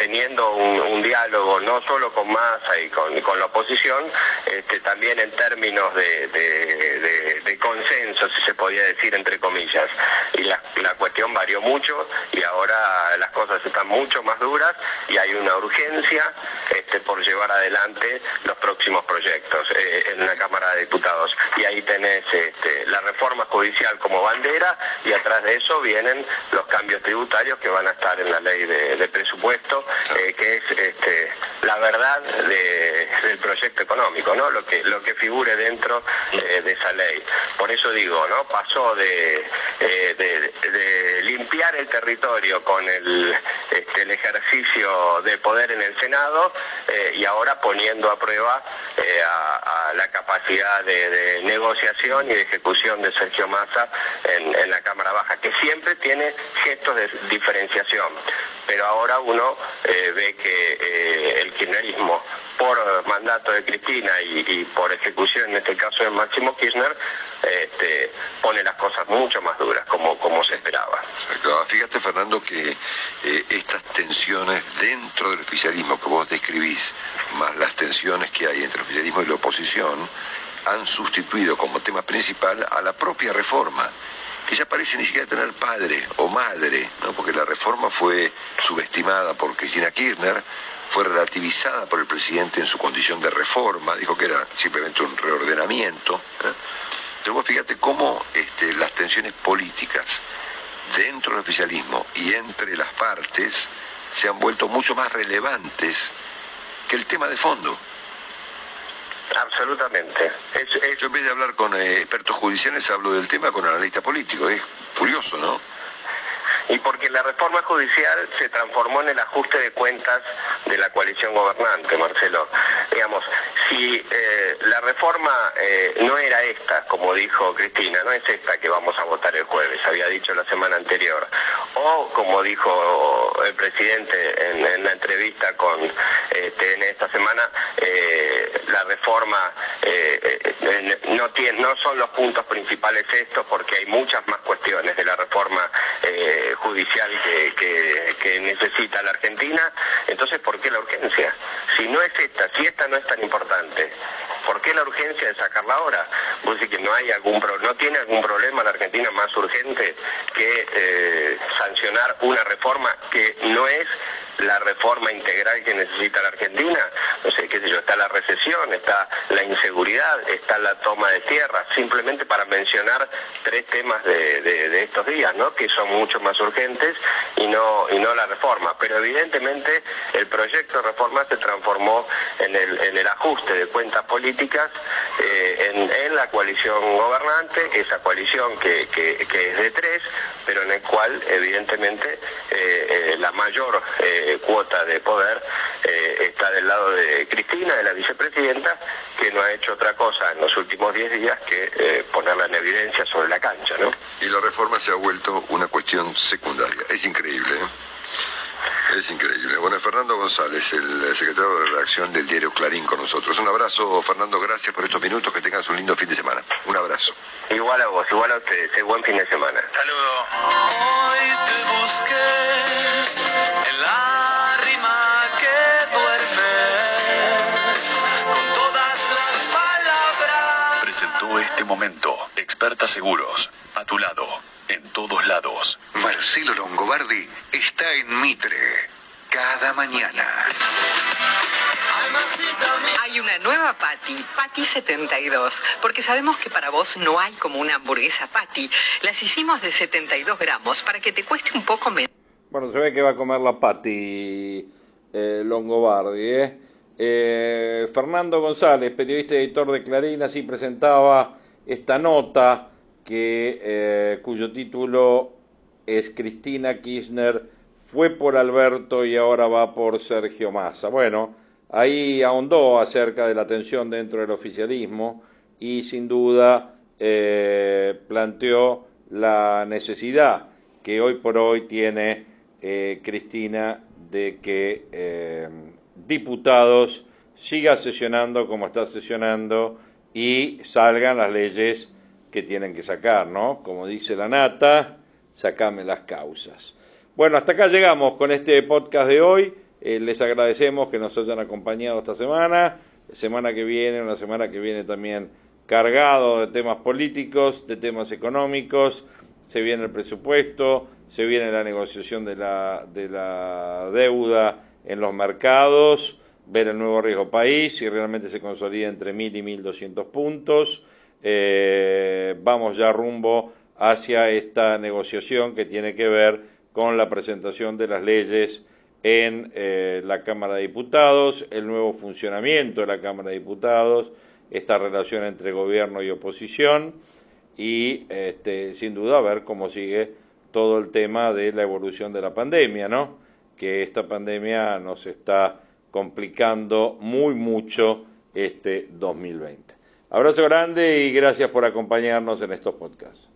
teniendo un, diálogo no solo con Massa y con, la oposición, este, también en términos de, consenso, si se podía decir entre comillas. Y la, cuestión varió mucho y ahora las cosas están mucho más duras y hay una urgencia este, por llevar adelante los próximos proyectos eh, en la Cámara de Diputados. Y ahí tenés este, la reforma judicial como bandera y atrás de eso vienen los cambios tributarios que van a estar en la ley de, presupuesto, eh, que es este, la verdad del proyecto económico, ¿no? Lo que, lo que figure dentro eh, de esa ley. Por eso digo, ¿no? Pasó de, limpiar el territorio con el, este, el ejercicio de poder en el Senado y ahora poniendo a prueba a, la capacidad de, negociación y de ejecución de Sergio Massa en, la Cámara Baja, que siempre tiene gestos de diferenciación. Pero ahora uno eh, ve que eh, el kirchnerismo, por mandato de Cristina y, por ejecución, en este caso de Máximo Kirchner, este, pone las cosas mucho más duras, como, como se esperaba. Fíjate, Fernando, que eh, estas tensiones dentro del oficialismo que vos describís, más las tensiones que hay entre el oficialismo y la oposición, han sustituido como tema principal a la propia reforma, que ya parece ni siquiera tener padre o madre, ¿no? porque la reforma fue subestimada por Cristina Kirchner, fue relativizada por el presidente en su condición de reforma, dijo que era simplemente un reordenamiento. ¿eh? Entonces vos fíjate cómo este, las tensiones políticas dentro del oficialismo y entre las partes se han vuelto mucho más relevantes que el tema de fondo. Absolutamente. Yo en vez de hablar con eh, expertos judiciales hablo del tema con analistas políticos. Es curioso, ¿no? Y porque la reforma judicial se transformó en el ajuste de cuentas de la coalición gobernante, Marcelo. Digamos, si eh, la reforma eh, no era esta, como dijo Cristina, no es esta que vamos a votar el jueves, había dicho la semana anterior, o como dijo el presidente en, la entrevista con este, en esta semana, eh, la reforma no, son los puntos principales estos porque hay muchas más cuestiones de la reforma judicial que, necesita la Argentina, entonces ¿por qué la urgencia? Si no es esta, si esta no es tan importante, ¿por qué la urgencia de sacarla ahora? Vos que no hay algún no tiene algún problema la Argentina más urgente que eh, sancionar una reforma que no es la reforma integral que necesita la Argentina. No sé, qué sé yo, está la recesión, está la inseguridad, está la toma de tierra, simplemente para mencionar tres temas de, estos días, ¿no? Que son mucho más urgentes y no, y no la reforma. Pero evidentemente el proyecto de reforma se transformó en el, en el ajuste de cuentas políticas eh, en, la coalición gobernante, esa coalición que, es de tres, pero en el cual evidentemente eh, eh, la mayor cuota de poder está del lado de Cristina, de la vicepresidenta, que no ha hecho otra cosa en los últimos diez días que ponerla en evidencia sobre la cancha. ¿no? Y la reforma se ha vuelto una cuestión secundaria. Es increíble. ¿eh? Es increíble. Bueno, Fernando González, el secretario de redacción del diario Clarín con nosotros. Un abrazo, Fernando, gracias por estos minutos, que tengas un lindo fin de semana. Un abrazo. Igual a vos, igual a ustedes, buen fin de semana. Saludos. Hoy te busqué en la este momento, Experta Seguros, a tu lado en todos lados. Marcelo Longobardi está en Mitre cada mañana. Hay una nueva Patty, Patty 72, porque sabemos que para vos no hay como una hamburguesa Patty. Las hicimos de 72 gramos para que te cueste un poco menos. Bueno, se ve que va a comer la Patty eh, Longobardi, ¿eh? ¿Eh? Fernando González, periodista y editor de Clarín, así presentaba esta nota que, eh, cuyo título es Cristina Kirchner fue por Alberto y ahora va por Sergio Massa. Bueno, ahí ahondó acerca de la tensión dentro del oficialismo y sin duda eh, planteó la necesidad que hoy por hoy tiene Cristina de que diputados siga sesionando como está sesionando y salgan las leyes que tienen que sacar, ¿no? Como dice la nata, sacame las causas. Bueno, hasta acá llegamos con este podcast de hoy. Eh, les agradecemos que nos hayan acompañado esta semana. semana que viene, una semana que viene también cargado de temas políticos, de temas económicos. Se viene el presupuesto, se viene la negociación de la, de la deuda en los mercados, ver el nuevo riesgo país, si realmente se consolida entre 1.000 y 1.200 puntos. Eh, vamos ya rumbo hacia esta negociación que tiene que ver con la presentación de las leyes en eh, la Cámara de Diputados, el nuevo funcionamiento de la Cámara de Diputados, esta relación entre gobierno y oposición y este, sin duda ver cómo sigue todo el tema de la evolución de la pandemia, ¿no? Que esta pandemia nos está complicando muy mucho este 2020. Abrazo grande y gracias por acompañarnos en estos podcasts.